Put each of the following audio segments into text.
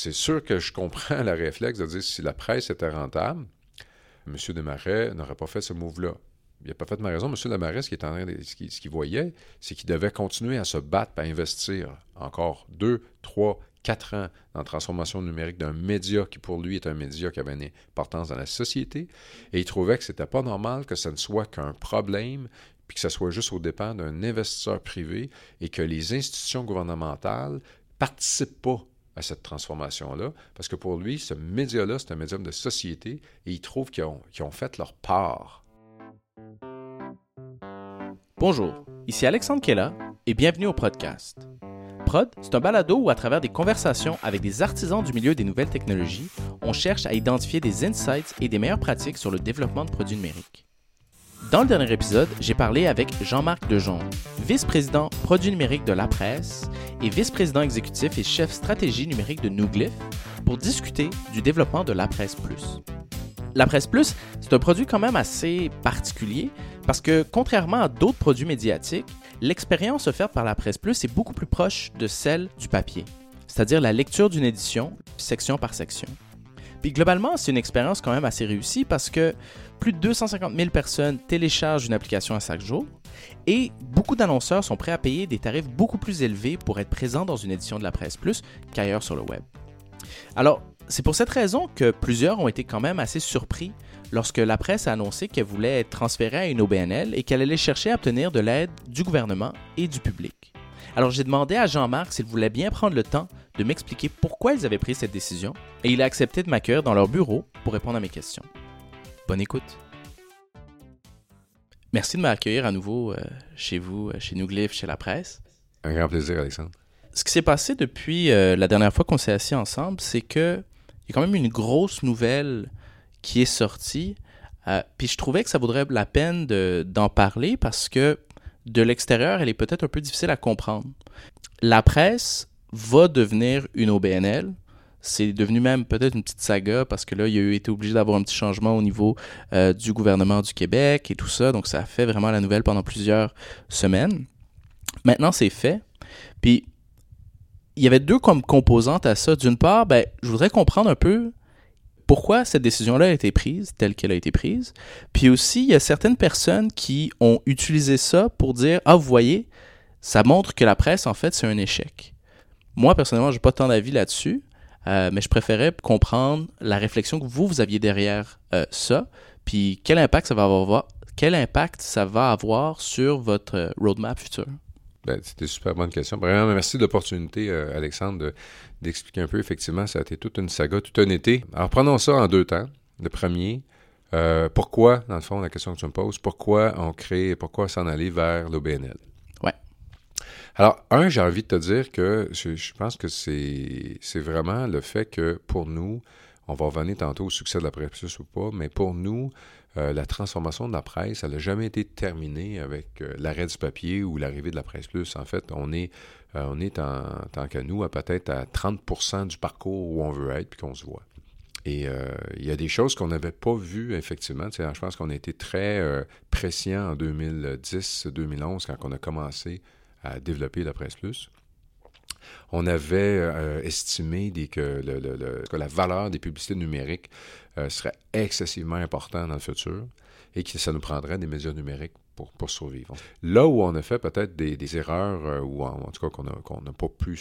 c'est sûr que je comprends la réflexe de dire si la presse était rentable, M. Desmarais n'aurait pas fait ce move-là. Il n'a pas fait ma raison. M. Desmarais, ce qu'il ce voyait, c'est qu'il devait continuer à se battre, à investir encore deux, trois, quatre ans dans la transformation numérique d'un média qui, pour lui, est un média qui avait une importance dans la société. Et il trouvait que ce n'était pas normal que ça ne soit qu'un problème, puis que ce soit juste au dépend d'un investisseur privé et que les institutions gouvernementales participent pas à cette transformation-là, parce que pour lui, ce média-là, c'est un médium de société et il trouve qu'ils ont, ont fait leur part. Bonjour, ici Alexandre Kella et bienvenue au podcast. Prod, c'est un balado où, à travers des conversations avec des artisans du milieu des nouvelles technologies, on cherche à identifier des insights et des meilleures pratiques sur le développement de produits numériques. Dans le dernier épisode, j'ai parlé avec Jean-Marc Dejon, vice-président produits numériques de La Presse et vice-président exécutif et chef stratégie numérique de Nouglyph, pour discuter du développement de La Presse Plus. La Presse Plus, c'est un produit quand même assez particulier parce que contrairement à d'autres produits médiatiques, l'expérience offerte par la Presse Plus est beaucoup plus proche de celle du papier, c'est-à-dire la lecture d'une édition, section par section. Puis globalement, c'est une expérience quand même assez réussie parce que plus de 250 000 personnes téléchargent une application à chaque jour et beaucoup d'annonceurs sont prêts à payer des tarifs beaucoup plus élevés pour être présents dans une édition de la Presse Plus qu'ailleurs sur le web. Alors, c'est pour cette raison que plusieurs ont été quand même assez surpris lorsque la presse a annoncé qu'elle voulait être transférée à une OBNL et qu'elle allait chercher à obtenir de l'aide du gouvernement et du public. Alors j'ai demandé à Jean-Marc s'il voulait bien prendre le temps de m'expliquer pourquoi ils avaient pris cette décision et il a accepté de m'accueillir dans leur bureau pour répondre à mes questions. Bonne écoute. Merci de m'accueillir à nouveau euh, chez vous, euh, chez Nouglyph, chez la presse. Un grand plaisir, Alexandre. Ce qui s'est passé depuis euh, la dernière fois qu'on s'est assis ensemble, c'est que il y a quand même une grosse nouvelle qui est sortie. puis je trouvais que ça vaudrait la peine d'en parler parce que de l'extérieur, elle est peut-être un peu difficile à comprendre. La presse va devenir une OBNL. C'est devenu même peut-être une petite saga parce que là, il a été obligé d'avoir un petit changement au niveau euh, du gouvernement du Québec et tout ça. Donc, ça a fait vraiment la nouvelle pendant plusieurs semaines. Maintenant, c'est fait. Puis, il y avait deux comme composantes à ça. D'une part, ben, je voudrais comprendre un peu pourquoi cette décision-là a été prise telle qu'elle a été prise. Puis aussi, il y a certaines personnes qui ont utilisé ça pour dire Ah, vous voyez, ça montre que la presse, en fait, c'est un échec. Moi, personnellement, je n'ai pas tant d'avis là-dessus, euh, mais je préférais comprendre la réflexion que vous, vous aviez derrière euh, ça, puis quel impact ça va avoir, quel impact ça va avoir sur votre euh, roadmap futur? Ben, C'était une super bonne question. Vraiment, merci de l'opportunité, Alexandre, d'expliquer un peu. Effectivement, ça a été toute une saga, tout un été. Alors, prenons ça en deux temps. Le premier, pourquoi, dans le fond, la question que tu me poses, pourquoi on crée, pourquoi s'en aller vers l'OBNL? Alors, un, j'ai envie de te dire que je, pense que c'est vraiment le fait que pour nous, on va revenir tantôt au succès de la presse ou pas, mais pour nous, euh, la transformation de la presse, elle n'a jamais été terminée avec euh, l'arrêt du papier ou l'arrivée de la presse plus. En fait, on est, euh, on est en tant qu'à nous à peut-être à 30% du parcours où on veut être puis qu'on se voit. Et il y a des choses qu'on n'avait pas vues, effectivement. je pense qu'on a été très prescient en 2010-2011 quand on a commencé à développer la Presse Plus. On avait euh, estimé que, la valeur des publicités numériques euh, serait excessivement importante dans le futur et que ça nous prendrait des médias numériques pour, pour survivre. Là où on a fait peut-être des, erreurs, euh, ou en, tout cas qu'on n'a pas pu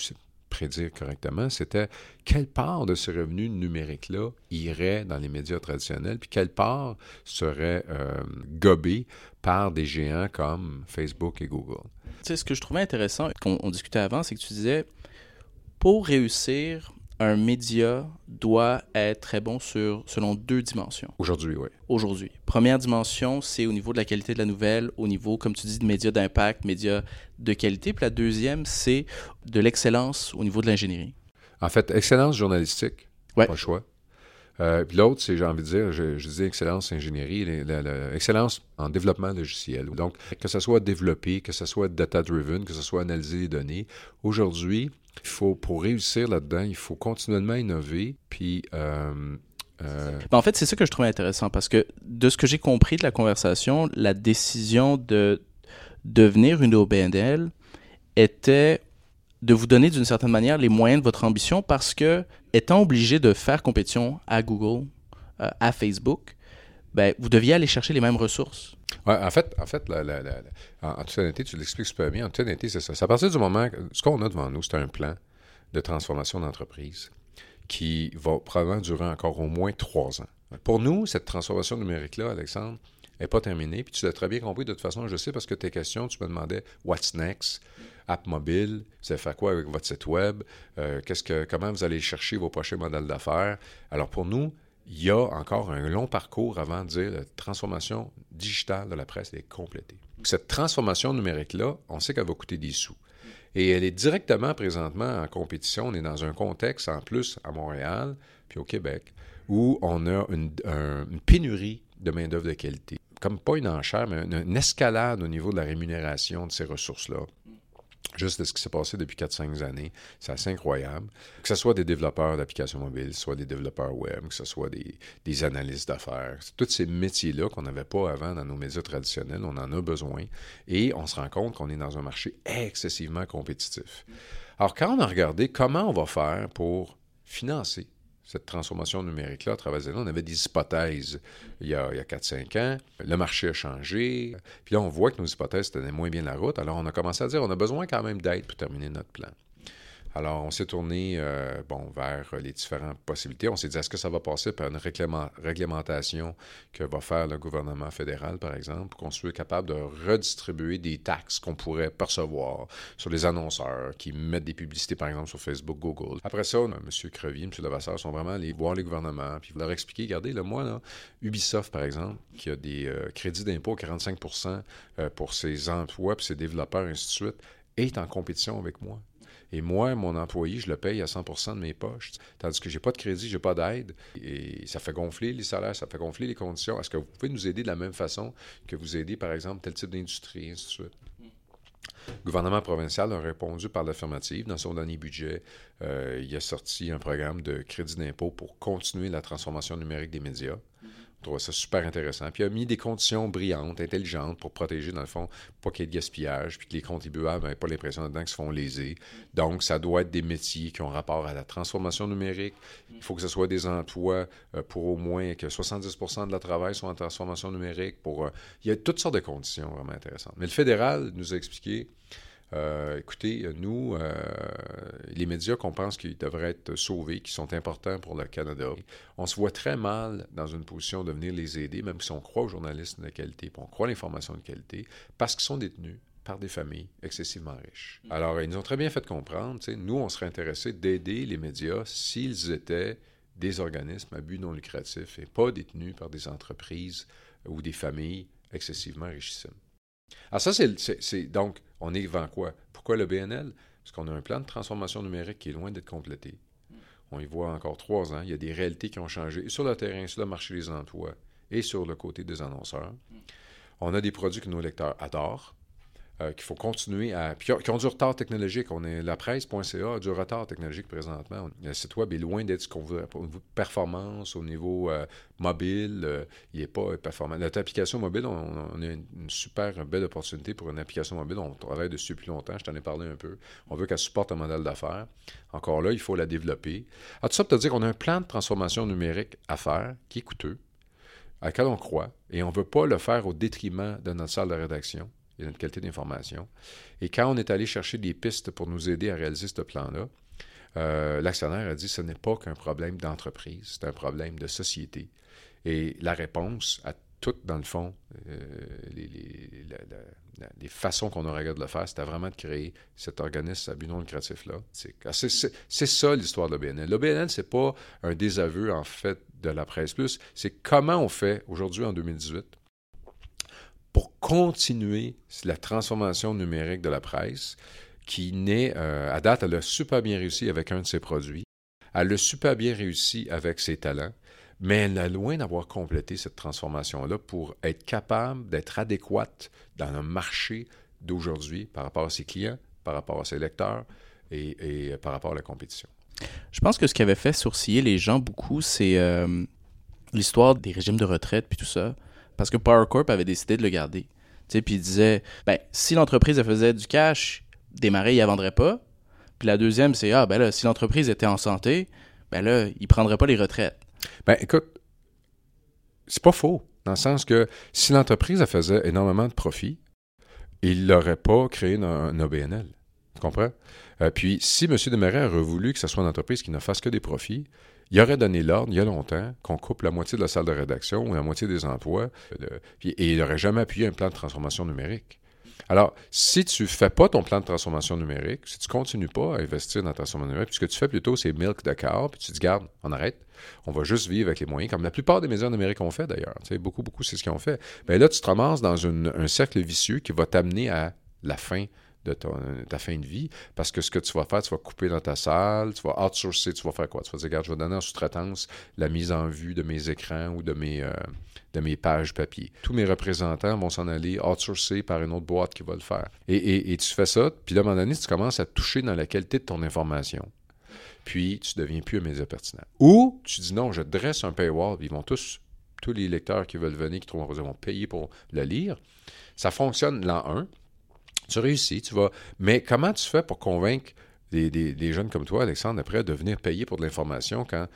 prédire correctement, c'était quelle part de ce revenu numérique-là irait dans les médias traditionnels, puis quelle part serait gobée par des géants comme Facebook et Google. Tu sais, ce que je trouvais intéressant, qu'on discutait avant, c'est que tu disais, pour réussir, un média doit être très bon sur, selon deux dimensions. Aujourd'hui, oui. Aujourd'hui. Première dimension, c'est au niveau de la qualité de la nouvelle, au niveau, comme tu dis, de médias d'impact, médias de qualité. Puis la deuxième, c'est de l'excellence au niveau de l'ingénierie. En fait, excellence journalistique, ouais. pas le choix. Euh, puis l'autre, c'est, j'ai envie de dire, je, je dis excellence ingénierie, l'excellence en développement logiciel. Donc, que ce soit développé, que ce soit data-driven, que ce soit analyser les données. Aujourd'hui, il faut, pour réussir là-dedans, il faut continuellement innover. Puis. Euh, euh, ben, en fait, c'est ça que je trouve intéressant parce que de ce que j'ai compris de la conversation, la décision de devenir une OBNL était de vous donner d'une certaine manière les moyens de votre ambition parce que, étant obligé de faire compétition à Google, euh, à Facebook, ben, vous deviez aller chercher les mêmes ressources. Ouais, en fait, en, fait en, toute honnêteté, tu l'expliques super bien. En toute honnêteté, c'est ça. C'est à partir du moment, ce qu'on a devant nous, c'est un plan de transformation d'entreprise qui va probablement durer encore au moins trois ans. Pour nous, cette transformation numérique-là, Alexandre, n'est pas terminée. Puis tu l'as très bien compris de toute façon, je sais parce que tes questions, tu me demandais What's next? App mobile, vous allez faire quoi avec votre site web? Euh, qu'est-ce que, comment vous allez chercher vos prochains modèles d'affaires? Alors pour nous, il y a encore un long parcours avant de dire la transformation digitale de la presse est complétée. Cette transformation numérique-là, on sait qu'elle va coûter des sous. Et elle est directement présentement en compétition. On est dans un contexte, en plus, à Montréal, puis au Québec, où on a une, pénurie de main-d'œuvre de qualité. Comme pas une enchère, mais une, escalade au niveau de la rémunération de ces ressources-là juste de ce qui s'est passé depuis 4-5 années. C'est assez incroyable. Que ce soit des développeurs d'applications mobiles, soit des développeurs web, que ce soit des, des analystes d'affaires. Tous ces métiers-là qu'on n'avait pas avant dans nos médias traditionnels, on en a besoin. Et on se rend compte qu'on est dans un marché excessivement compétitif. Alors, quand on a regardé comment on va faire pour financer cette transformation numérique-là à travers les. On avait des hypothèses il y a, a 4-5 ans. Le marché a changé. Puis là, on voit que nos hypothèses tenaient moins bien la route. Alors, on a commencé à dire on a besoin quand même d'aide pour terminer notre plan. Alors, on s'est tourné euh, vers les différentes possibilités. On s'est dit, est-ce que ça va passer par une réglementation que va faire le gouvernement fédéral, par exemple, pour qu'on soit capable de redistribuer des taxes qu'on pourrait percevoir sur les annonceurs qui mettent des publicités, par exemple, sur Facebook, Google? Après ça, M. Crevier, M. Levasseur sont vraiment allés voir les gouvernements, puis leur expliquer, regardez, le moi, là, Ubisoft, par exemple, qui a des euh, crédits d'impôt 45% euh, pour ses emplois, puis ses développeurs, ainsi de suite, est en compétition avec moi. Et moi, mon employé, je le paye à 100% de mes poches. Tandis que j'ai pas de crédit, j'ai pas d'aide. Et ça fait gonfler les salaires, ça fait gonfler les conditions. Est-ce que vous pouvez nous aider de la même façon que vous aidez, par exemple, tel type d'industrie, ainsi de suite? Le gouvernement provincial a répondu par l'affirmative. Dans son dernier budget, euh, il a sorti un programme de crédit d'impôt pour continuer la transformation numérique des médias. Je ça super intéressant. Puis il a mis des conditions brillantes, intelligentes pour protéger, dans le fond, pas qu'il y ait de gaspillage, puis que les contribuables n'aient pas l'impression dedans qu'ils se font léser. Donc, ça doit être des métiers qui ont rapport à la transformation numérique. Il faut que ce soit des emplois euh, pour au moins que 70% de la travail soit en transformation numérique. Pour, euh, il y a toutes sortes de conditions vraiment intéressantes. Mais le fédéral nous a expliqué euh, écoutez, nous, euh, les médias qu'on pense qu'ils devraient être sauvés, qui sont importants pour le Canada, on se voit très mal dans une position de venir les aider, même si on croit aux journalistes de qualité, puis on croit à l'information de qualité, parce qu'ils sont détenus par des familles excessivement riches. Mm. Alors, ils nous ont très bien fait comprendre, nous, on serait intéressés d'aider les médias s'ils étaient des organismes à but non lucratif et pas détenus par des entreprises ou des familles excessivement richissimes. Alors ça, c'est donc, on est devant quoi? Pourquoi le BNL? Parce qu'on a un plan de transformation numérique qui est loin d'être complété. On y voit encore trois ans. Il y a des réalités qui ont changé sur le terrain, sur le marché des emplois et sur le côté des annonceurs. On a des produits que nos lecteurs adorent. Euh, qu'il faut continuer à. Puis qui ont du retard technologique. On est, la presse.ca a du retard technologique présentement. Le site web est loin d'être ce qu'on veut au niveau de performance, au niveau euh, mobile. Euh, il n'est pas performant. Notre application mobile, on, a une, super belle opportunité pour une application mobile. On travaille dessus depuis longtemps. Je t'en ai parlé un peu. On veut qu'elle supporte un modèle d'affaires. Encore là, il faut la développer. Alors, tout ça pour te dire qu'on a un plan de transformation numérique à faire qui est coûteux, à laquelle on croit, et on ne veut pas le faire au détriment de notre salle de rédaction et notre qualité d'information. Et quand on est allé chercher des pistes pour nous aider à réaliser ce plan-là, euh, l'actionnaire a dit ce n'est pas qu'un problème d'entreprise, c'est un problème de société. Et la réponse à toutes, dans le fond, euh, les, façons qu'on aurait de le faire, c'était vraiment de créer cet organisme à but non lucratif-là. C'est ça l'histoire de l'OBNL. L'OBNL, ce n'est pas un désaveu, en fait, de la presse plus, c'est comment on fait aujourd'hui, en 2018, pour continuer la transformation numérique de la presse, qui naît, euh, à date, elle a super bien réussi avec un de ses produits. Elle a super bien réussi avec ses talents, mais elle a loin d'avoir complété cette transformation-là pour être capable d'être adéquate dans le marché d'aujourd'hui par rapport à ses clients, par rapport à ses lecteurs et, par rapport à la compétition. Je pense que ce qui avait fait sourciller les gens beaucoup, c'est euh, l'histoire des régimes de retraite puis tout ça parce que Power Corp avait décidé de le garder. Puis il disait, ben, si l'entreprise faisait du cash, démarrer, il ne vendrait pas. Puis la deuxième, c'est ah, ben là, si l'entreprise était en santé, ben là, il prendrait pas les retraites. Ben écoute, c'est pas faux. Dans le sens que si l'entreprise faisait énormément de profit, il n'aurait pas créé un, OBNL. Tu comprends? Euh, puis, si M. Desmarais aurait voulu que ce soit une entreprise qui ne fasse que des profits, il aurait donné l'ordre il y a longtemps qu'on coupe la moitié de la salle de rédaction ou la moitié des emplois, euh, et il n'aurait jamais appuyé un plan de transformation numérique. Alors, si tu ne fais pas ton plan de transformation numérique, si tu ne continues pas à investir dans la transformation numérique, puis ce que tu fais plutôt, c'est milk de puis tu te dis, garde, on arrête, on va juste vivre avec les moyens, comme la plupart des médias numériques ont fait d'ailleurs. Tu sais, beaucoup, beaucoup, c'est ce qu'ils ont fait. Mais ben là, tu te ramasses dans un cercle vicieux qui va t'amener à la fin de ta fin de vie, parce que ce que tu vas faire, tu vas couper dans ta salle, tu vas outsourcer, tu vas faire quoi? Tu vas dire, regarde, je vais donner en sous-traitance la mise en vue de mes écrans ou de mes, euh, de mes pages papier. Tous mes représentants vont s'en aller outsourcer par une autre boîte qui va le faire. Et, tu fais ça, puis à un moment donné, tu commences à toucher dans la qualité de ton information. Puis tu deviens plus un média pertinent. Ou tu dis non, je dresse un paywall, ils vont tous, tous les lecteurs qui veulent venir, qui trouvent vont payer pour le lire. Ça fonctionne l'an 1. Tu réussis, tu vas. Mais comment tu fais pour convaincre des, jeunes comme toi, Alexandre, après, de venir payer pour de l'information quand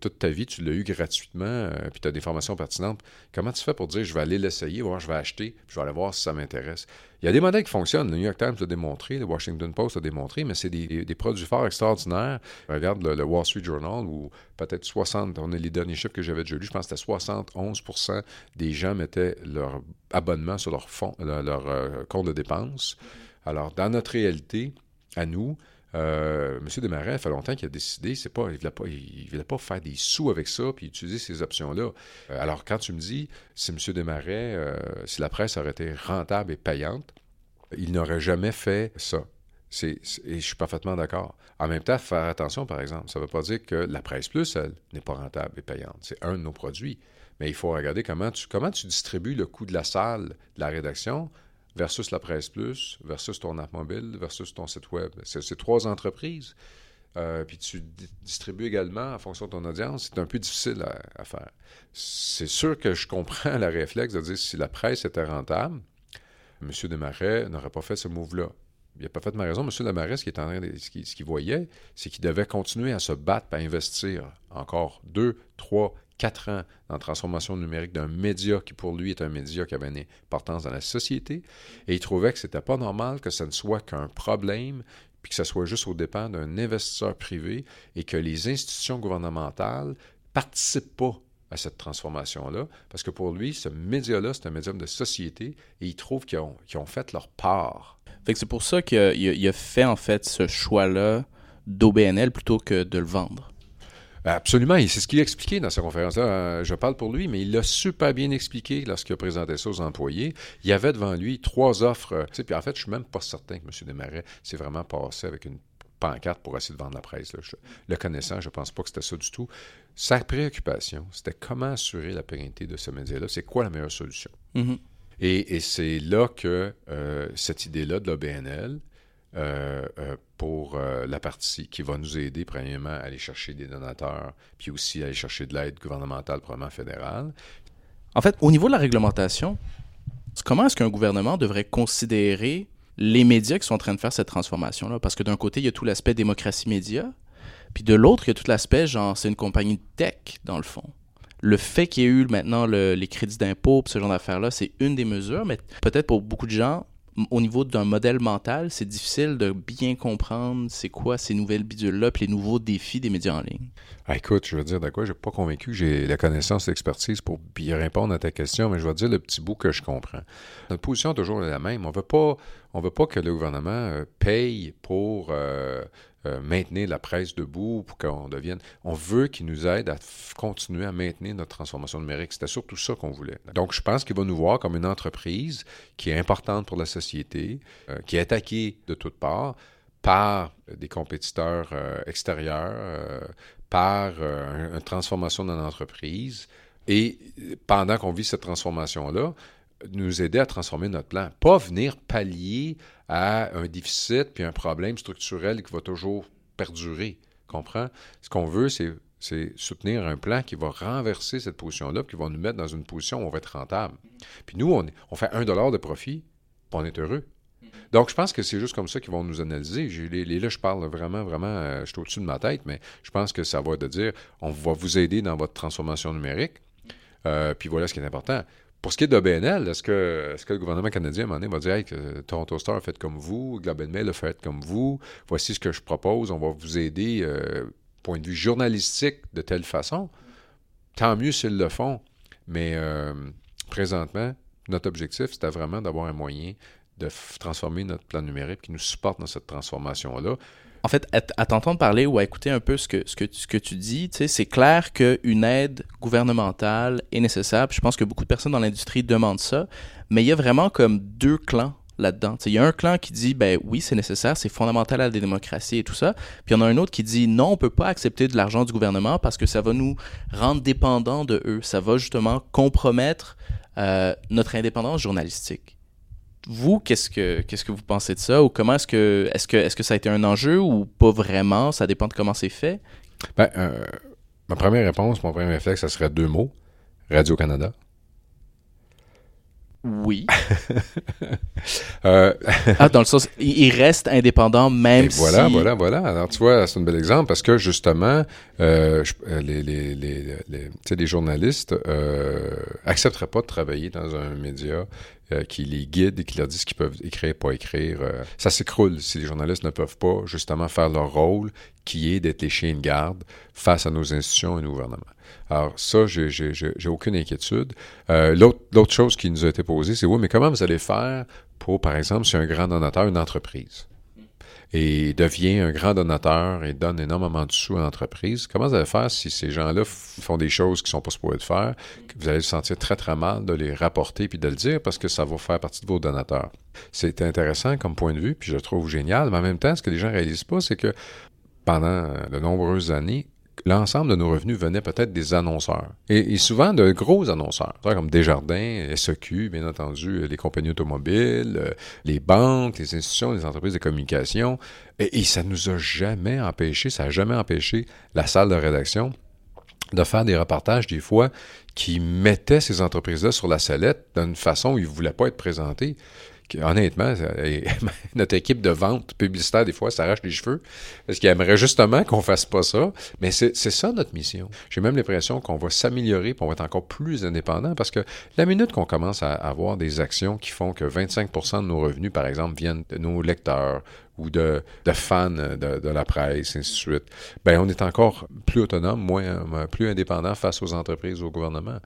toute ta vie, tu l'as eu gratuitement, euh, puis tu as des formations pertinentes. Comment tu fais pour dire, je vais aller l'essayer, voir, je vais acheter, puis je vais aller voir si ça m'intéresse? Il y a des modèles qui fonctionnent. Le New York Times l'a démontré, le Washington Post l'a démontré, mais c'est des, produits forts extraordinaires. Regarde le, Wall Street Journal, où peut-être 60, on a les derniers chiffres que j'avais déjà lus, je pense que c'était 71% des gens mettaient leur abonnement sur leur, leur, euh, compte de dépenses. Alors, dans notre réalité, à nous, euh, M. Desmarais, il fait longtemps qu'il a décidé, c'est pas, il ne voulait, pas faire des sous avec ça puis utiliser ces options-là. Euh, alors, quand tu me dis, si M. Desmarais, euh, si la presse aurait été rentable et payante, il n'aurait jamais fait ça. et je suis parfaitement d'accord. En même temps, faire attention, par exemple, ça ne veut pas dire que la presse plus, elle, n'est pas rentable et payante. C'est un de nos produits. Mais il faut regarder comment tu, comment tu distribues le coût de la salle, de la rédaction, versus la presse plus, versus ton app mobile, versus ton site web. C'est trois entreprises. Euh, puis tu distribues également en fonction de ton audience. C'est un peu difficile à, faire. C'est sûr que je comprends le réflexe de dire si la presse était rentable, M. Desmarais n'aurait pas fait ce move-là. Il n'a pas fait de ma raison. M. Desmarais, ce qu'il voyait, c'est qu'il devait continuer à se battre, à investir encore deux, trois, quatre ans dans la transformation numérique d'un média qui, pour lui, est un média qui avait une importance dans la société. Et il trouvait que ce n'était pas normal que ce ne soit qu'un problème, puis que ce soit juste au dépend d'un investisseur privé et que les institutions gouvernementales participent pas à cette transformation-là, parce que pour lui, ce média-là, c'est un médium de société, et il trouve qu'ils ont, fait leur part. C'est pour ça qu'il a, a, fait, en fait, ce choix-là d'OBNL plutôt que de le vendre. Absolument, et c'est ce qu'il a expliqué dans sa conférence-là. Euh, je parle pour lui, mais il l'a super bien expliqué lorsqu'il a présenté ça aux employés. Il y avait devant lui trois offres. Euh, puis en fait, je suis même pas certain que M. Desmarais s'est vraiment passé avec une pancarte pour essayer de vendre la presse. le connaissant, je ne pense pas que c'était ça du tout. Sa préoccupation, c'était comment assurer la pérennité de ce média-là. C'est quoi la meilleure solution? Mm-hmm. Et, c'est là que euh, cette idée-là de l'OBNL, euh, euh, pour euh, la partie qui va nous aider, premièrement, à aller chercher des donateurs, puis aussi à aller chercher de l'aide gouvernementale, probablement fédérale. En fait, au niveau de la réglementation, comment est-ce qu'un gouvernement devrait considérer les médias qui sont en train de faire cette transformation-là? Parce que d'un côté, il y a tout l'aspect démocratie média, puis de l'autre, il y a tout l'aspect, genre, c'est une compagnie tech, dans le fond. Le fait qu'il y ait eu maintenant les crédits d'impôt, ce genre d'affaires-là, c'est une des mesures, mais peut-être pour beaucoup de gens, au niveau d'un modèle mental, c'est difficile de bien comprendre c'est quoi ces nouvelles bidules-là puis les nouveaux défis des médias en ligne. Ah, écoute, je veux dire, d'accord, je n'ai pas convaincu que j'ai la connaissance l'expertise pour bien répondre à ta question, mais je vais dire le petit bout que je comprends. Notre position est toujours la même. On ne veut pas veut pas que le gouvernement euh, paye pour euh, euh, maintenir la presse debout pour qu'on devienne. On veut qu'il nous aide à continuer à maintenir notre transformation numérique. C'était surtout ça qu'on voulait. Donc, je pense qu'il va nous voir comme une entreprise qui est importante pour la société, qui est attaquée de toutes parts par des compétiteurs extérieurs, par une transformation de l'entreprise. Et pendant qu'on vit cette transformation-là, nous aider à transformer notre plan. Pas venir pallier à un déficit puis un problème structurel qui va toujours perdurer. Comprends? Ce qu'on veut, c'est, soutenir un plan qui va renverser cette position-là, qui va nous mettre dans une position où on va être rentable. Puis nous, on, fait un dollar de profit, puis on est heureux. Donc, je pense que c'est juste comme ça qu'ils vont nous analyser. Les, là, je parle vraiment, vraiment, euh, je suis au-dessus de ma tête, mais je pense que ça va de dire, on va vous aider dans votre transformation numérique. Euh, puis voilà ce qui est important. Pour ce qui est de BNL, est-ce que, est que, le gouvernement canadien, à un moment va dire hey, que Toronto Star a fait comme vous, Globe and Mail a fait comme vous, voici ce que je propose, on va vous aider, euh, point de vue journalistique, de telle façon? Tant mieux s'ils le font. Mais euh, présentement, notre objectif, c'était vraiment d'avoir un moyen de transformer notre plan numérique qui nous supporte dans cette transformation-là. En fait, à, t'entendre parler ou à écouter un peu ce que, ce que, que tu dis, c'est clair qu'une aide gouvernementale est nécessaire. je pense que beaucoup de personnes dans l'industrie demandent ça. Mais il y a vraiment comme deux clans là-dedans. Il y a un clan qui dit, ben oui, c'est nécessaire, c'est fondamental à la démocratie et tout ça. Puis il y en a un autre qui dit, non, on peut pas accepter de l'argent du gouvernement parce que ça va nous rendre dépendants de eux. Ça va justement compromettre euh, notre indépendance journalistique vous, qu'est-ce que qu'est-ce que vous pensez de ça? Ou comment est-ce que est-ce que est-ce que ça a été un enjeu ou pas vraiment? Ça dépend de comment c'est fait. Ben, euh, ma première réponse, mon premier réflexe, ça serait deux mots Radio Canada. Oui. euh... ah, dans le sens, il reste indépendant même Et voilà, voilà, voilà. Alors, tu vois, c'est un bel exemple parce que justement, euh, euh les, les, les, les, les journalistes euh, accepteraient pas de travailler dans un média euh, qui les guide et qui leur dit ce qu'ils peuvent écrire, pas écrire. Euh, ça s'écroule si les journalistes ne peuvent pas justement faire leur rôle, qui est d'être les chiens de garde face à nos institutions et nos gouvernements. Alors ça, j'ai aucune inquiétude. Euh, L'autre chose qui nous a été posée, c'est oui, mais comment vous allez faire pour, par exemple, si un grand donateur, une entreprise, et devient un grand donateur et donne énormément de sous à l'entreprise, comment vous allez faire si ces gens-là font des choses qui sont pas supposés de faire, que vous allez vous sentir très très mal de les rapporter puis de le dire parce que ça va faire partie de vos donateurs? C'est intéressant comme point de vue, puis je le trouve génial, mais en même temps, ce que les gens réalisent pas, c'est que pendant de nombreuses années, l'ensemble de nos revenus venait peut-être des annonceurs. Et, souvent de gros annonceurs, comme Desjardins, SEQ, bien entendu, les compagnies automobiles, euh, les banques, les institutions, les entreprises de communication. Et, et ça nous a jamais empêché, ça n'a jamais empêché la salle de rédaction de faire des reportages des fois qui mettaient ces entreprises-là sur la sellette d'une façon où ils ne voulaient pas être présentés honnêtement, notre équipe de vente publicitaire, des fois, s'arrache les cheveux parce qu'ils aimeraient justement qu'on fasse pas ça. Mais c'est ça notre mission. J'ai même l'impression qu'on va s'améliorer qu'on va être encore plus indépendant parce que la minute qu'on commence à avoir des actions qui font que 25% de nos revenus, par exemple, viennent de nos lecteurs ou de, fans de, la presse, ainsi de suite, ben on est encore plus autonome, moins, plus indépendant face aux entreprises, au gouvernement.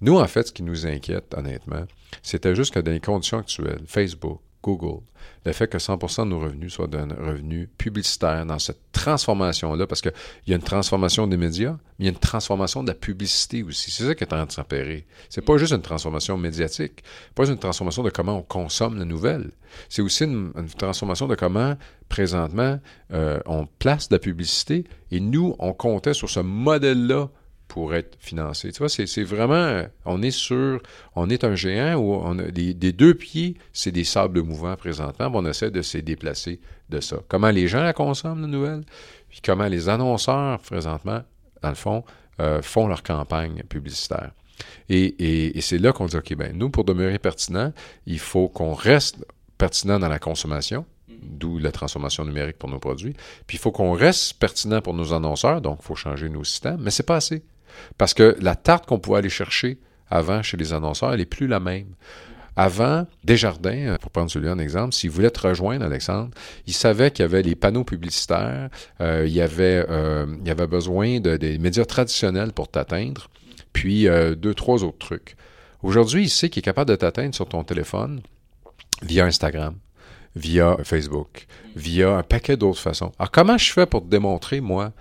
Nous, en fait, ce qui nous inquiète, honnêtement, c'était juste que dans les conditions actuelles, Facebook, Google, le fait que 100% de nos revenus soient d'un revenu publicitaire dans cette transformation-là, parce qu'il y a une transformation des médias, mais il y a une transformation de la publicité aussi. C'est ça qui est en train de s'opérer. C'est pas juste une transformation médiatique, pas une transformation de comment on consomme la nouvelle. C'est aussi une, transformation de comment, présentement, euh, on place de la publicité, et nous, on comptait sur ce modèle-là pour être financé. Tu vois, c'est vraiment, on est sur, on est un géant où on a des, deux pieds, c'est des sables mouvants présentement, on essaie de se déplacer de ça. Comment les gens la consomment, la nouvelle, puis comment les annonceurs, présentement, dans le fond, euh, font leur campagne publicitaire. Et, c'est là qu'on dit, OK, ben nous, pour demeurer pertinent, il faut qu'on reste pertinent dans la consommation, d'où la transformation numérique pour nos produits. Puis il faut qu'on reste pertinent pour nos annonceurs, donc il faut changer nos systèmes, mais c'est pas assez. Parce que la tarte qu'on pouvait aller chercher avant chez les annonceurs, elle n'est plus la même. Avant, Desjardins, euh, pour prendre celui-là en exemple, s'il voulait te rejoindre, Alexandre, il savait qu'il y avait les panneaux publicitaires, euh, il, y avait, euh, avait besoin de, des médias traditionnels pour t'atteindre, puis deux, trois autres trucs. Aujourd'hui, il sait qu'il est capable de t'atteindre sur ton téléphone via Instagram, via Facebook, via un paquet d'autres façons. Alors, comment je fais pour te démontrer, moi,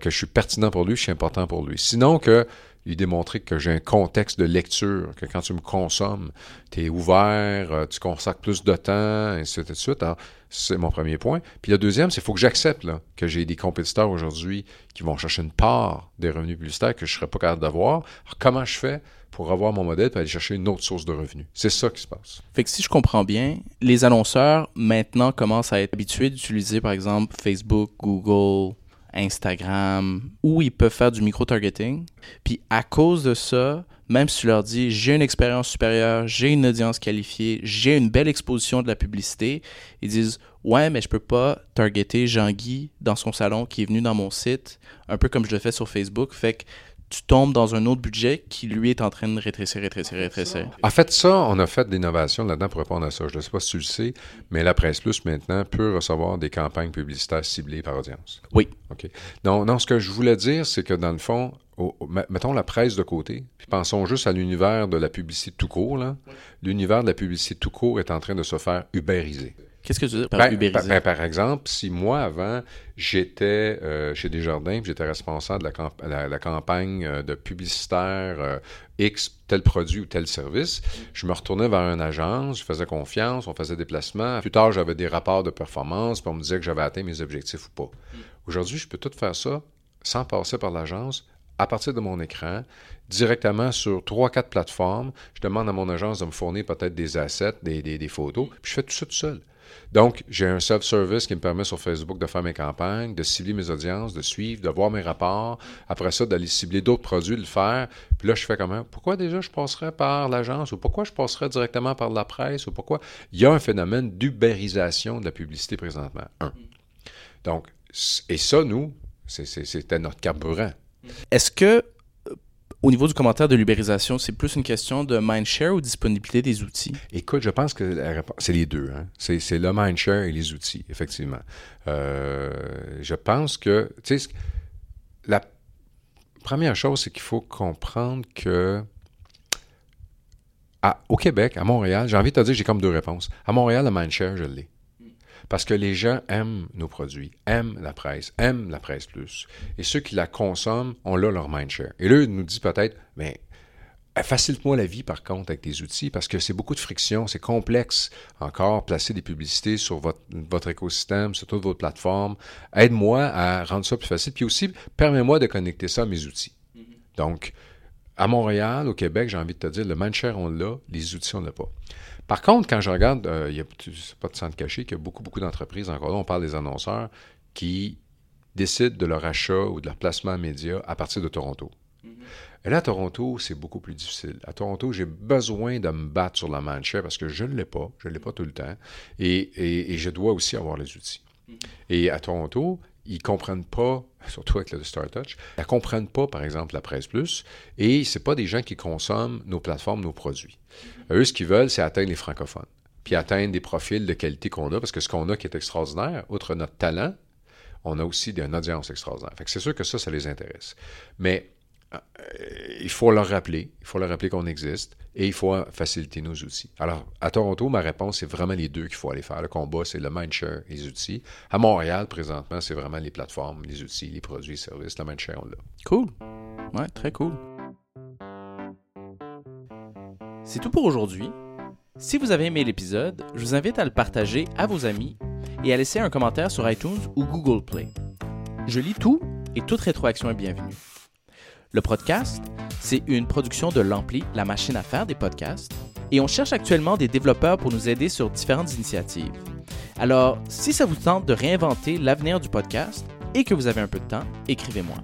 que je suis pertinent pour lui, je suis important pour lui. Sinon que lui démontrer que j'ai un contexte de lecture, que quand tu me consommes, tu es ouvert, euh, tu consacres plus de temps, et ainsi de suite. c'est mon premier point. Puis le deuxième, c'est qu'il faut que j'accepte que j'ai des compétiteurs aujourd'hui qui vont chercher une part des revenus publicitaires que je ne serais pas capable d'avoir. Alors, comment je fais pour avoir mon modèle et aller chercher une autre source de revenus? C'est ça qui se passe. Fait que si je comprends bien, les annonceurs maintenant commencent à être habitués d'utiliser, par exemple, Facebook, Google, Instagram, où ils peuvent faire du micro-targeting. Puis à cause de ça, même si tu leur dis j'ai une expérience supérieure, j'ai une audience qualifiée, j'ai une belle exposition de la publicité, ils disent ouais, mais je peux pas targeter Jean-Guy dans son salon qui est venu dans mon site, un peu comme je le fais sur Facebook. Fait que tu tombes dans un autre budget qui, lui, est en train de rétrécir, rétrécir, rétrécir. En fait, ça, on a fait de l'innovation là-dedans pour répondre à ça. Je ne sais pas si tu le sais, mais la Presse Plus, maintenant, peut recevoir des campagnes publicitaires ciblées par audience. Oui. OK. Non, non, ce que je voulais dire, c'est que dans le fond, mettons la presse de côté, puis pensons juste à l'univers de la publicité tout court. L'univers de la publicité tout court est en train de se faire ubériser. Qu'est-ce que tu veux dire par ben, ben, par, exemple, si moi, avant, j'étais euh, chez Desjardins, j'étais responsable de la, campagne euh, de publicitaire euh, X, tel produit ou tel service, je me retournais vers une agence, je faisais confiance, on faisait des placements. Plus tard, j'avais des rapports de performance, puis on me disait que j'avais atteint mes objectifs ou pas. Aujourd'hui, je peux tout faire ça sans passer par l'agence, à partir de mon écran, directement sur trois, quatre plateformes. Je demande à mon agence de me fournir peut-être des assets, des, des, photos, puis je fais tout ça tout seul. Donc, j'ai un self-service qui me permet sur Facebook de faire mes campagnes, de cibler mes audiences, de suivre, de voir mes rapports. Après ça, d'aller cibler d'autres produits, le faire. Puis là, je fais comment? Pourquoi déjà je passerais par l'agence? Ou pourquoi je passerais directement par la presse? Ou pourquoi? Il y a un phénomène d'ubérisation de la publicité présentement. Un. Donc, et ça, nous, c'était notre carburant. Est-ce que au niveau du commentaire de l'ubérisation, c'est plus une question de mindshare ou disponibilité des outils? Écoute, je pense que c'est les deux. Hein? C'est le mindshare et les outils, effectivement. Euh, je pense que, tu sais, la première chose, c'est qu'il faut comprendre que au Québec, à Montréal, j'ai envie de te dire, j'ai comme deux réponses. À Montréal, le mindshare, je l'ai. Parce que les gens aiment nos produits, aiment la presse, aiment la presse plus. Et ceux qui la consomment ont là leur mindshare. Et là, ils nous disent peut-être, mais Facilite-moi la vie, par contre, avec tes outils, parce que c'est beaucoup de friction, c'est complexe encore, placer des publicités sur votre, votre écosystème, sur toute votre plateforme. Aide-moi à rendre ça plus facile, puis aussi, permets-moi de connecter ça à mes outils. Mm-hmm. Donc, à Montréal, au Québec, j'ai envie de te dire, le mindshare, on l'a, les outils, on l'a pas. Par contre, quand je regarde, euh, il n'y a pas de centre caché qu'il y a beaucoup, beaucoup d'entreprises, encore là, on parle des annonceurs, qui décident de leur achat ou de leur placement média à partir de Toronto. Mm-hmm. Et là, à Toronto, c'est beaucoup plus difficile. À Toronto, j'ai besoin de me battre sur la manche parce que je ne l'ai pas, je ne l'ai pas tout le temps, et, je dois aussi avoir les outils. Mm-hmm. Et à Toronto, ils ne comprennent pas, surtout avec le StarTouch, ils ne comprennent pas, par exemple, la Presse Plus, et ce pas des gens qui consomment nos plateformes, nos produits. Eux, ce qu'ils veulent, c'est atteindre les francophones, puis atteindre des profils de qualité qu'on a, parce que ce qu'on a qui est extraordinaire, outre notre talent, on a aussi une audience extraordinaire. Fait que c'est sûr que ça, ça les intéresse. Mais il faut leur rappeler, il faut leur rappeler qu'on existe et il faut faciliter nos outils. Alors, à Toronto, ma réponse, c'est vraiment les deux qu'il faut aller faire. Le combat, c'est le mindshare et les outils. À Montréal, présentement, c'est vraiment les plateformes, les outils, les produits, les services. Le mindshare, on l'a. Cool. Ouais, très cool. C'est tout pour aujourd'hui. Si vous avez aimé l'épisode, je vous invite à le partager à vos amis et à laisser un commentaire sur iTunes ou Google Play. Je lis tout et toute rétroaction est bienvenue. Le podcast, c'est une production de l'Ampli, la machine à faire des podcasts, et on cherche actuellement des développeurs pour nous aider sur différentes initiatives. Alors, si ça vous tente de réinventer l'avenir du podcast et que vous avez un peu de temps, écrivez-moi.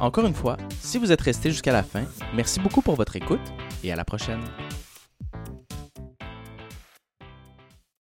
Encore une fois, si vous êtes resté jusqu'à la fin, merci beaucoup pour votre écoute et à la prochaine.